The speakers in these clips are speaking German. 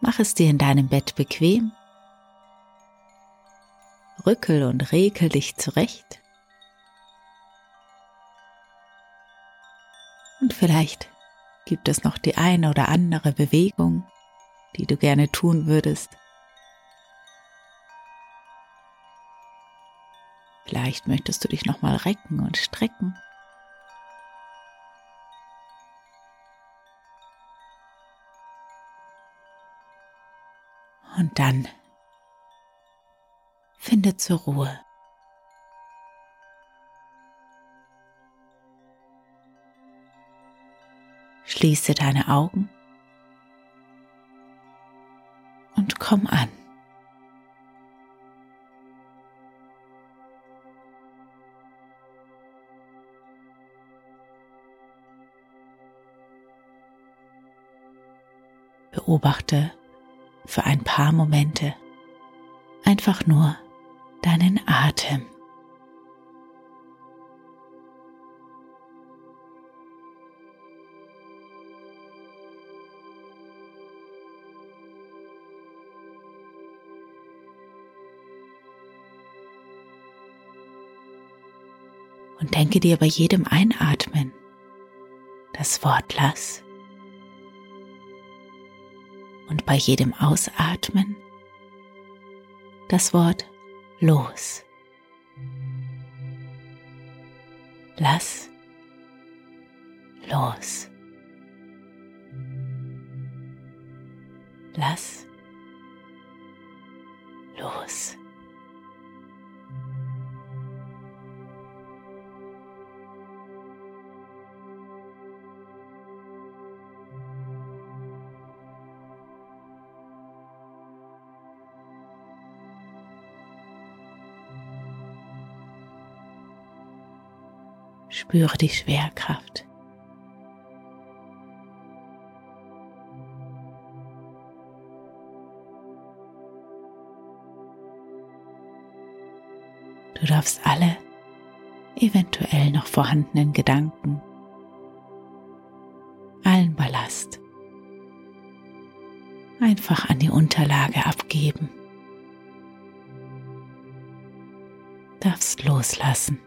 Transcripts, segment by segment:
Mach es dir in deinem Bett bequem. Rückel und rekel dich zurecht. Und vielleicht gibt es noch die eine oder andere Bewegung, die du gerne tun würdest. Vielleicht möchtest du dich noch mal recken und strecken. Und dann finde zur Ruhe. Schließe deine Augen und komm an. Beobachte für ein paar Momente einfach nur deinen Atem. Und denke dir bei jedem Einatmen das Wort lass und bei jedem Ausatmen das Wort los. Lass los. Lass los. Spüre die Schwerkraft. Du darfst alle eventuell noch vorhandenen Gedanken, allen Ballast einfach an die Unterlage abgeben. Darfst loslassen.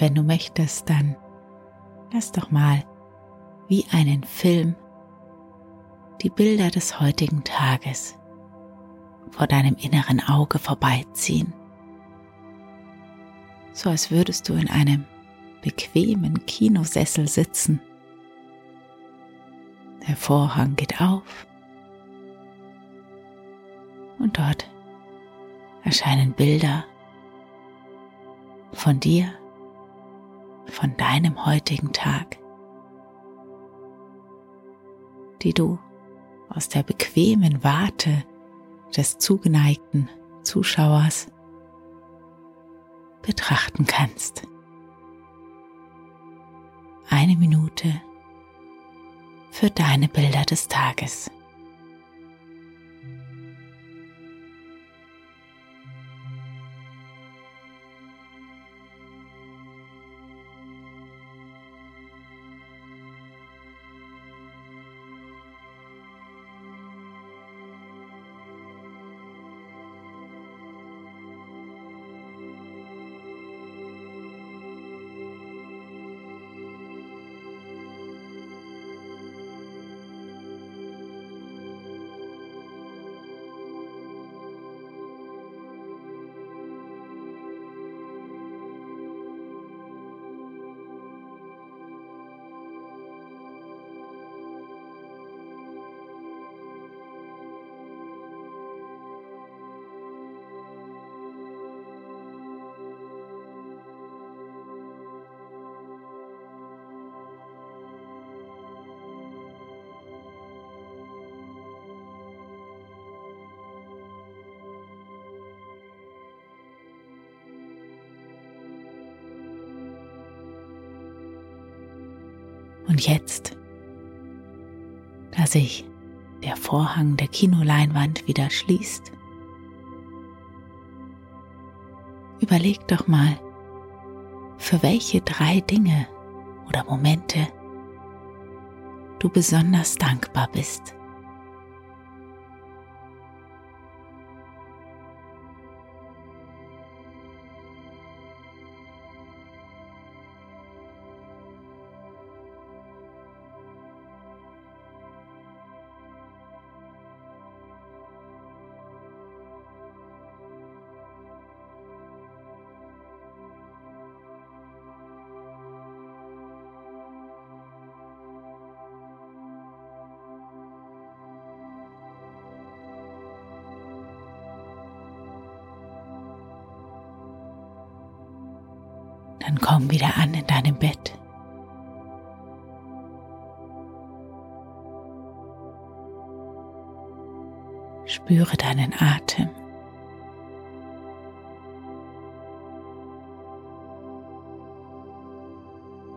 Wenn du möchtest, dann lass doch mal wie einen Film die Bilder des heutigen Tages vor deinem inneren Auge vorbeiziehen. So als würdest du in einem bequemen Kinosessel sitzen. Der Vorhang geht auf und dort erscheinen Bilder von dir von deinem heutigen Tag, die du aus der bequemen Warte des zugeneigten Zuschauers betrachten kannst. Eine Minute für deine Bilder des Tages. Und jetzt, da sich der Vorhang der Kinoleinwand wieder schließt, überleg doch mal, für welche drei Dinge oder Momente du besonders dankbar bist. Dann komm wieder an in deinem Bett. Spüre deinen Atem.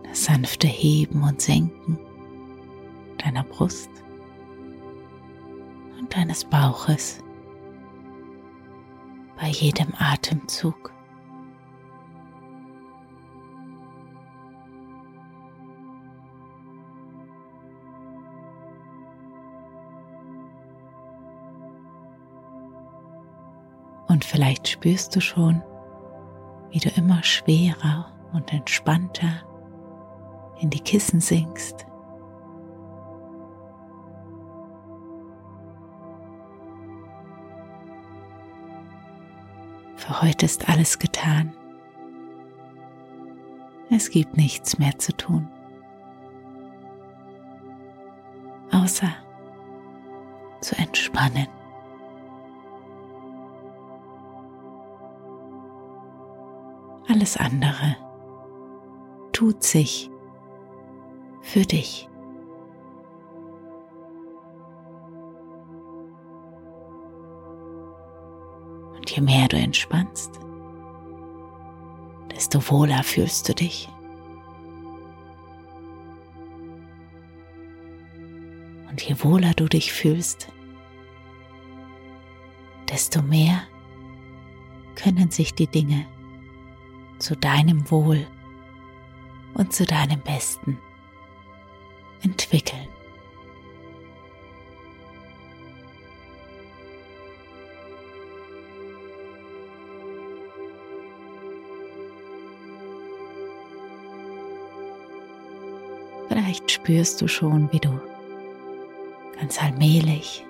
Das sanfte Heben und Senken deiner Brust und deines Bauches bei jedem Atemzug. Und vielleicht spürst du schon, wie du immer schwerer und entspannter in die Kissen sinkst. Für heute ist alles getan. Es gibt nichts mehr zu tun, außer zu entspannen. Alles andere tut sich für dich. Und je mehr du entspannst, desto wohler fühlst du dich. Und je wohler du dich fühlst, desto mehr können sich die Dinge zu deinem Wohl und zu deinem Besten entwickeln. Vielleicht spürst du schon, wie du ganz allmählich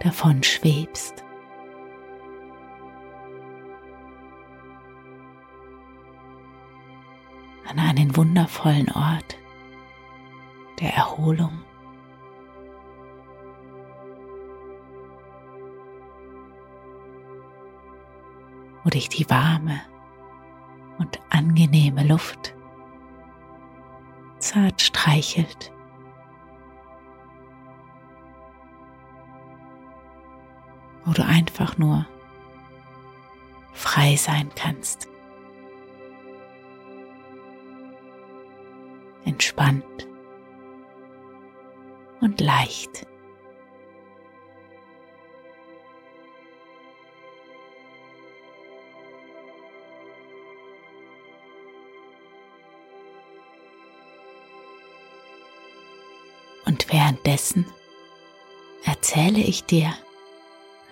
davon schwebst. An einen wundervollen Ort der Erholung. wo dich die warme und angenehme Luft zart streichelt. Wo du einfach nur frei sein kannst. Entspannt und leicht. Und währenddessen erzähle ich dir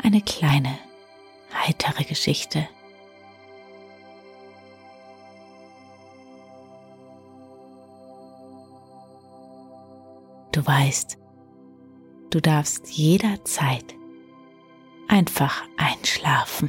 eine kleine heitere Geschichte. Du weißt, du darfst jederzeit einfach einschlafen.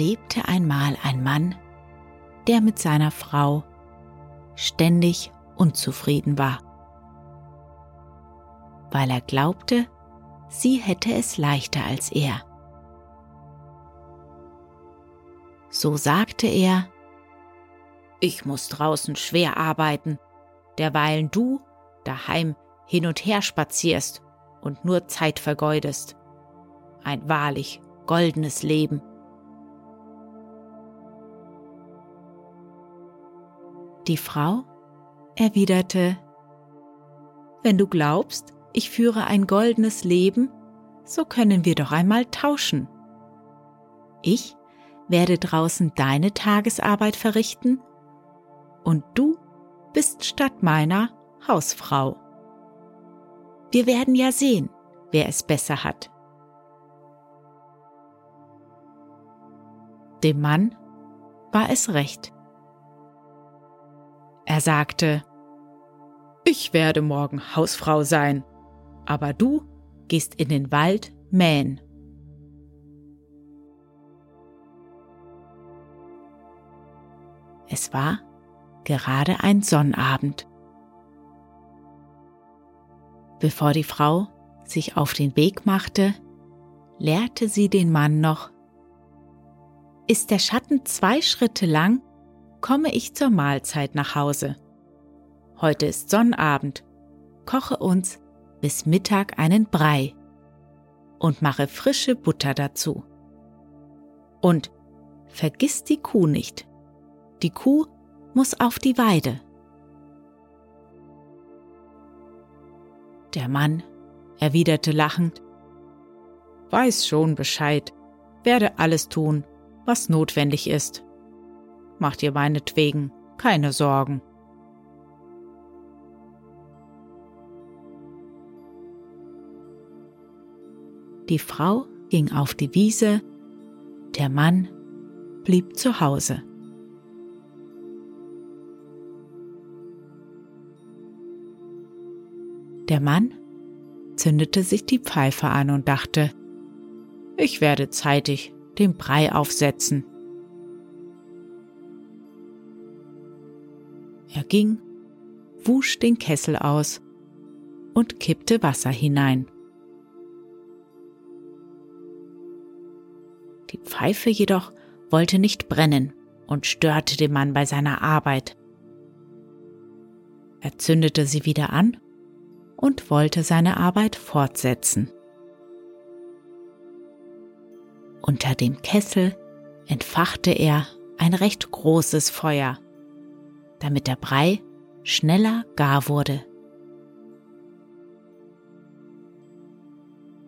Lebte einmal ein Mann, der mit seiner Frau ständig unzufrieden war, weil er glaubte, sie hätte es leichter als er. So sagte er, ich muss draußen schwer arbeiten, derweilen du daheim hin und her spazierst und nur Zeit vergeudest. Ein wahrlich goldenes Leben. Die Frau erwiderte, Wenn du glaubst, ich führe ein goldenes Leben, so können wir doch einmal tauschen. Ich werde draußen deine Tagesarbeit verrichten und du bist statt meiner Hausfrau. Wir werden ja sehen, wer es besser hat. Dem Mann war es recht. Er sagte, ich werde morgen Hausfrau sein, aber du gehst in den Wald mähen. Es war gerade ein Sonnabend. Bevor die Frau sich auf den Weg machte, lehrte sie den Mann noch Ist der Schatten zwei Schritte lang, komme ich zur Mahlzeit nach Hause. Heute ist Sonnabend, koche uns bis Mittag einen Brei und mache frische Butter dazu. Und vergiss die Kuh nicht. Die Kuh muss auf die Weide. Der Mann erwiderte lachend, Weiß schon Bescheid, werde alles tun, was notwendig ist. Mach dir meinetwegen keine Sorgen. Die Frau ging auf die Wiese, der Mann blieb zu Hause. Der Mann zündete sich die Pfeife an und dachte, ich werde zeitig den Brei aufsetzen. Ging, wusch den Kessel aus und kippte Wasser hinein. Die Pfeife jedoch wollte nicht brennen und störte den Mann bei seiner Arbeit. Er zündete sie wieder an und wollte seine Arbeit fortsetzen. Unter dem Kessel entfachte er ein recht großes Feuer, damit der Brei schneller gar wurde.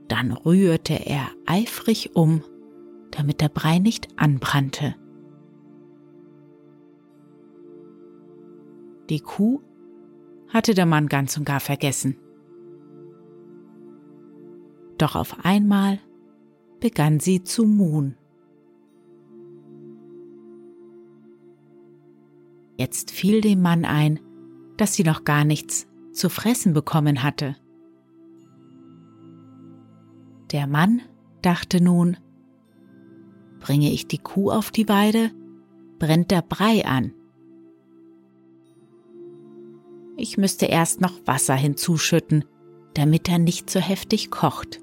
Dann rührte er eifrig um damit der Brei nicht anbrannte. Die Kuh hatte der Mann ganz und gar vergessen. Doch auf einmal begann sie zu muhen. Jetzt fiel dem Mann ein, dass sie noch gar nichts zu fressen bekommen hatte. Der Mann dachte nun, Bringe ich die Kuh auf die Weide, brennt der Brei an. Ich müsste erst noch Wasser hinzuschütten, damit er nicht so heftig kocht.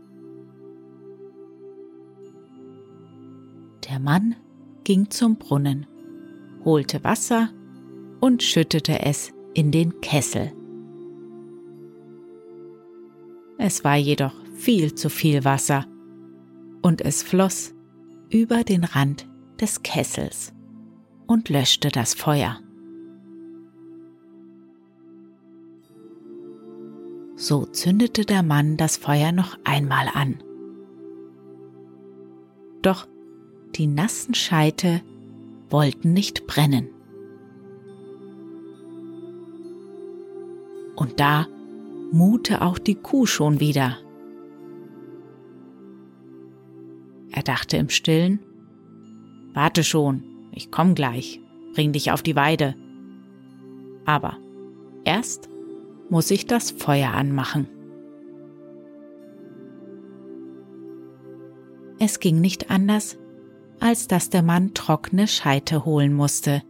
Der Mann ging zum Brunnen, holte Wasser und schüttete es in den Kessel. Es war jedoch viel zu viel Wasser und es floss über den Rand des Kessels und löschte das Feuer. So zündete der Mann das Feuer noch einmal an. Doch die nassen Scheite wollten nicht brennen. Und da mute auch die Kuh schon wieder Er dachte im stillen, Warte schon, ich komm gleich, bring dich auf die Weide. Aber erst muss ich das Feuer anmachen. Es ging nicht anders, als dass der Mann trockene Scheite holen musste,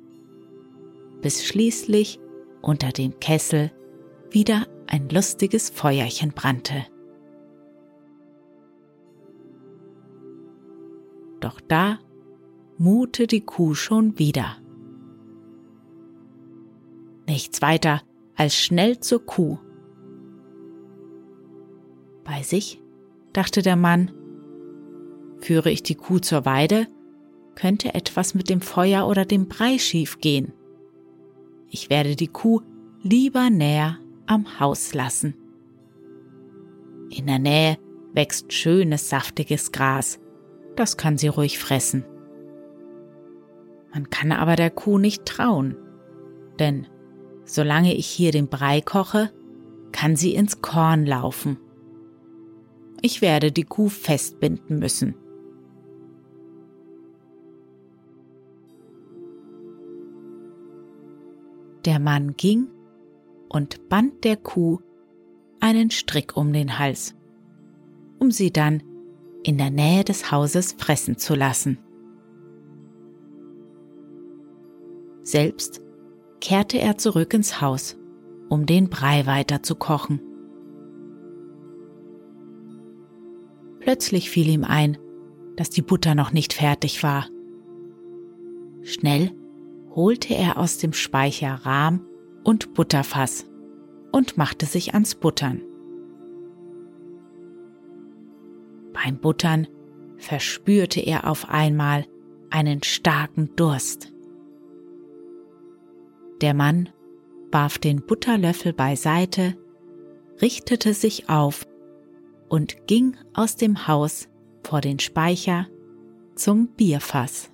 bis schließlich unter dem Kessel wieder ein lustiges Feuerchen brannte. Doch da mute die Kuh schon wieder. Nichts weiter als schnell zur Kuh. Bei sich dachte der Mann, führe ich die Kuh zur Weide, könnte etwas mit dem Feuer oder dem Brei schief gehen. Ich werde die Kuh lieber näher am Haus lassen. In der Nähe wächst schönes, saftiges Gras. Das kann sie ruhig fressen. Man kann aber der Kuh nicht trauen, denn solange ich hier den Brei koche, kann sie ins Korn laufen. Ich werde die Kuh festbinden müssen. Der Mann ging und band der Kuh einen Strick um den Hals, um sie dann in der Nähe des Hauses fressen zu lassen. Selbst kehrte er zurück ins Haus, um den Brei weiter zu kochen. Plötzlich fiel ihm ein, dass die Butter noch nicht fertig war. Schnell holte er aus dem Speicher Rahm und Butterfass und machte sich ans Buttern. Beim Buttern verspürte er auf einmal einen starken Durst. Der Mann warf den Butterlöffel beiseite, richtete sich auf und ging aus dem Haus vor den Speicher zum Bierfass,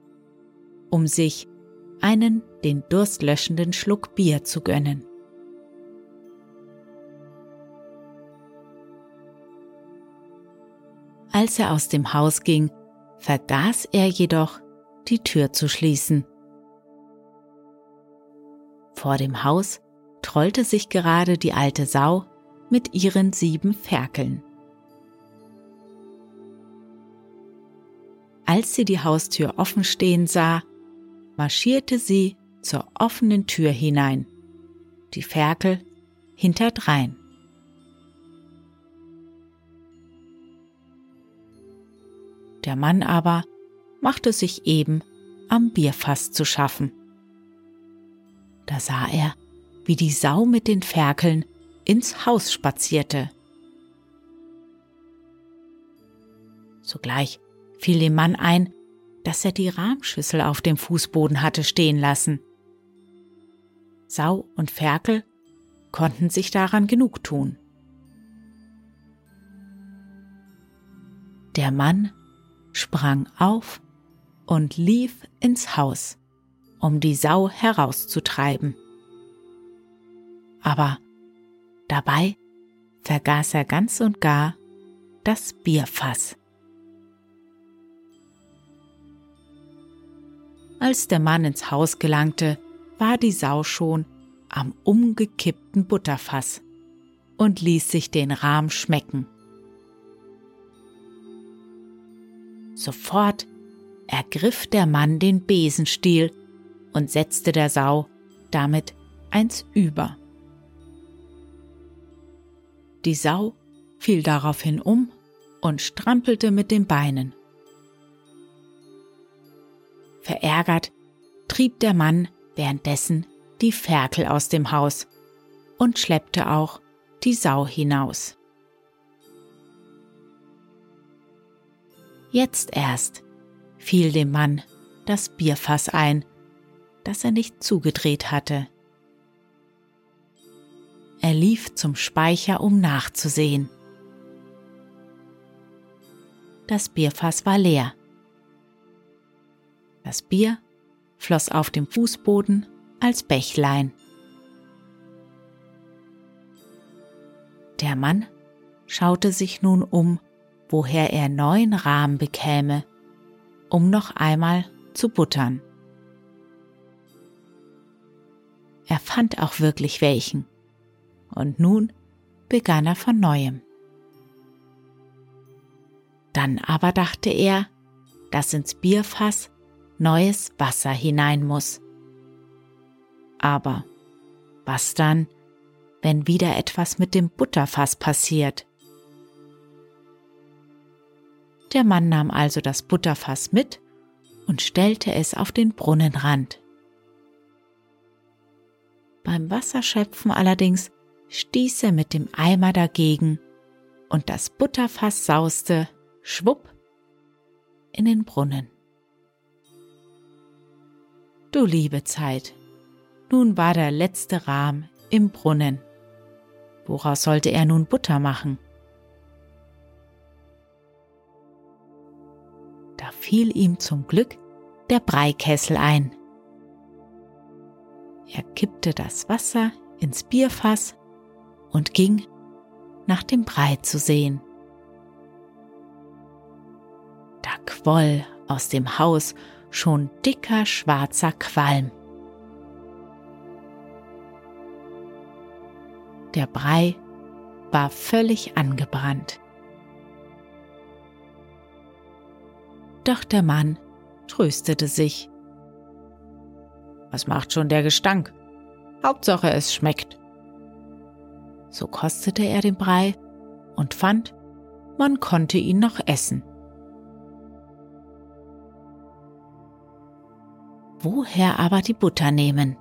um sich einen den durstlöschenden Schluck Bier zu gönnen. Als er aus dem Haus ging, vergaß er jedoch, die Tür zu schließen. Vor dem Haus trollte sich gerade die alte Sau mit ihren sieben Ferkeln. Als sie die Haustür offen stehen sah, marschierte sie zur offenen Tür hinein, die Ferkel hinterdrein. Der Mann aber machte sich eben am Bierfass zu schaffen. Da sah er, wie die Sau mit den Ferkeln ins Haus spazierte. Sogleich fiel dem Mann ein, dass er die Rahmschüssel auf dem Fußboden hatte stehen lassen. Sau und Ferkel konnten sich daran genug tun. Der Mann sprang auf und lief ins Haus, um die Sau herauszutreiben. Aber dabei vergaß er ganz und gar das Bierfass. Als der Mann ins Haus gelangte, war die Sau schon am umgekippten Butterfass und ließ sich den Rahm schmecken. Sofort ergriff der Mann den Besenstiel und setzte der Sau damit eins über. Die Sau fiel daraufhin um und strampelte mit den Beinen. Verärgert trieb der Mann währenddessen die Ferkel aus dem Haus und schleppte auch die Sau hinaus. Jetzt erst fiel dem Mann das Bierfass ein, das er nicht zugedreht hatte. Er lief zum Speicher, um nachzusehen. Das Bierfass war leer. Das Bier floss auf dem Fußboden als Bächlein. Der Mann schaute sich nun um, woher er neuen Rahmen bekäme, um noch einmal zu buttern. Er fand auch wirklich welchen, und nun begann er von neuem. Dann aber dachte er, dass ins Bierfass neues Wasser hinein muss. Aber was dann, wenn wieder etwas mit dem Butterfass passiert? Der Mann nahm also das Butterfass mit und stellte es auf den Brunnenrand. Beim Wasserschöpfen allerdings stieß er mit dem Eimer dagegen und das Butterfass sauste, schwupp, in den Brunnen. Du liebe Zeit, nun war der letzte Rahm im Brunnen. Woraus sollte er nun Butter machen? Da fiel ihm zum Glück der Breikessel ein. Er kippte das Wasser ins Bierfass und ging nach dem Brei zu sehen. Da quoll aus dem Haus schon dicker schwarzer Qualm. Der Brei war völlig angebrannt. Doch der Mann tröstete sich. Was macht schon der Gestank? Hauptsache es schmeckt. So kostete er den Brei und fand, man konnte ihn noch essen. Woher aber die Butter nehmen?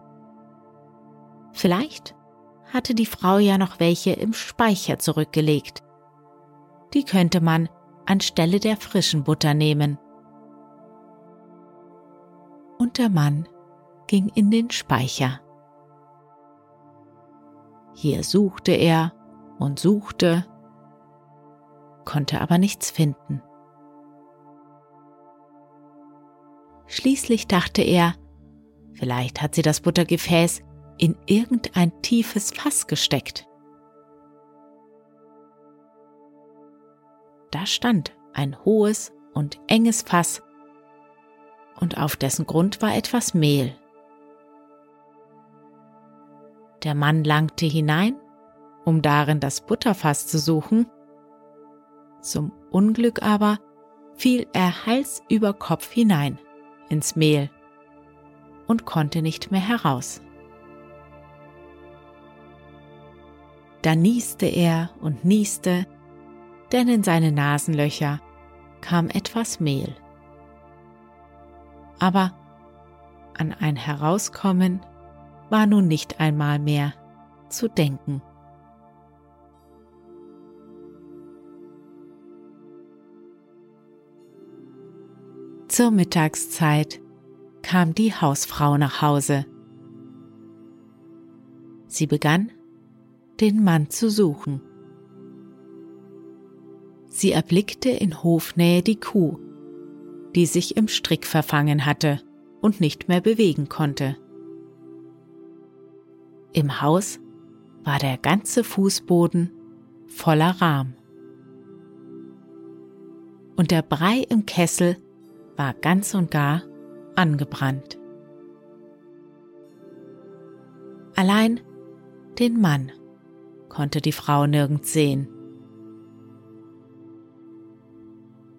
Vielleicht hatte die Frau ja noch welche im Speicher zurückgelegt. Die könnte man anstelle der frischen Butter nehmen. Und der Mann ging in den Speicher. Hier suchte er und suchte, konnte aber nichts finden. Schließlich dachte er, vielleicht hat sie das Buttergefäß in irgendein tiefes Fass gesteckt. Da stand ein hohes und enges Fass, und auf dessen Grund war etwas Mehl. Der Mann langte hinein, um darin das Butterfass zu suchen. Zum Unglück aber fiel er Hals über Kopf hinein ins Mehl und konnte nicht mehr heraus. Da nieste er und nieste, denn in seine Nasenlöcher kam etwas Mehl. Aber an ein Herauskommen war nun nicht einmal mehr zu denken. Zur Mittagszeit kam die Hausfrau nach Hause. Sie begann, den Mann zu suchen. Sie erblickte in Hofnähe die Kuh, die sich im Strick verfangen hatte und nicht mehr bewegen konnte. Im Haus war der ganze Fußboden voller Rahm. Und der Brei im Kessel war ganz und gar angebrannt. Allein den Mann konnte die Frau nirgends sehen.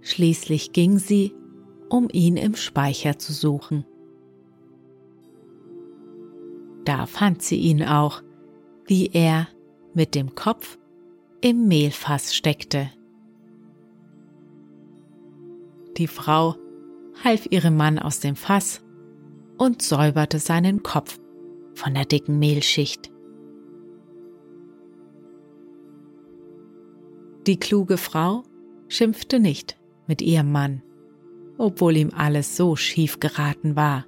Schließlich ging sie, um ihn im Speicher zu suchen. Da fand sie ihn auch, wie er mit dem Kopf im Mehlfass steckte. Die Frau half ihrem Mann aus dem Fass und säuberte seinen Kopf von der dicken Mehlschicht. Die kluge Frau schimpfte nicht mit ihrem Mann, obwohl ihm alles so schief geraten war.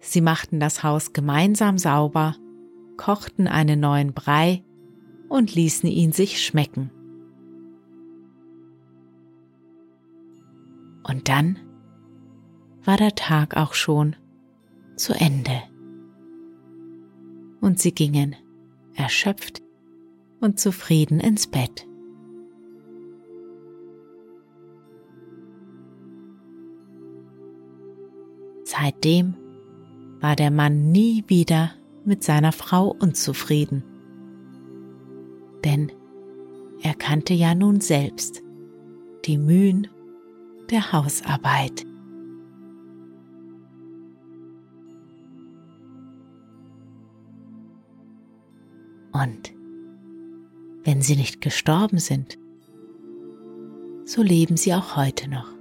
Sie machten das Haus gemeinsam sauber, kochten einen neuen Brei und ließen ihn sich schmecken. Und dann war der Tag auch schon zu Ende. Und sie gingen erschöpft und zufrieden ins Bett. Seitdem war der Mann nie wieder mit seiner Frau unzufrieden. Denn er kannte ja nun selbst die Mühen der Hausarbeit. Und wenn sie nicht gestorben sind, so leben sie auch heute noch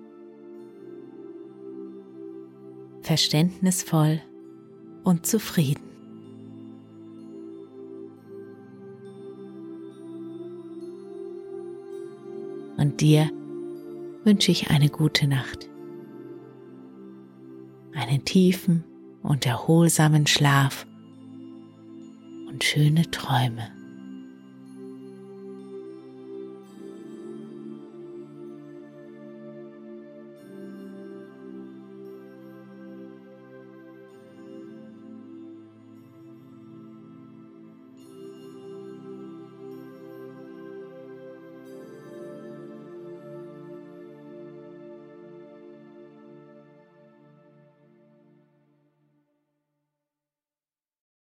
verständnisvoll und zufrieden. Und dir wünsche ich eine gute Nacht, einen tiefen und erholsamen Schlaf und schöne Träume.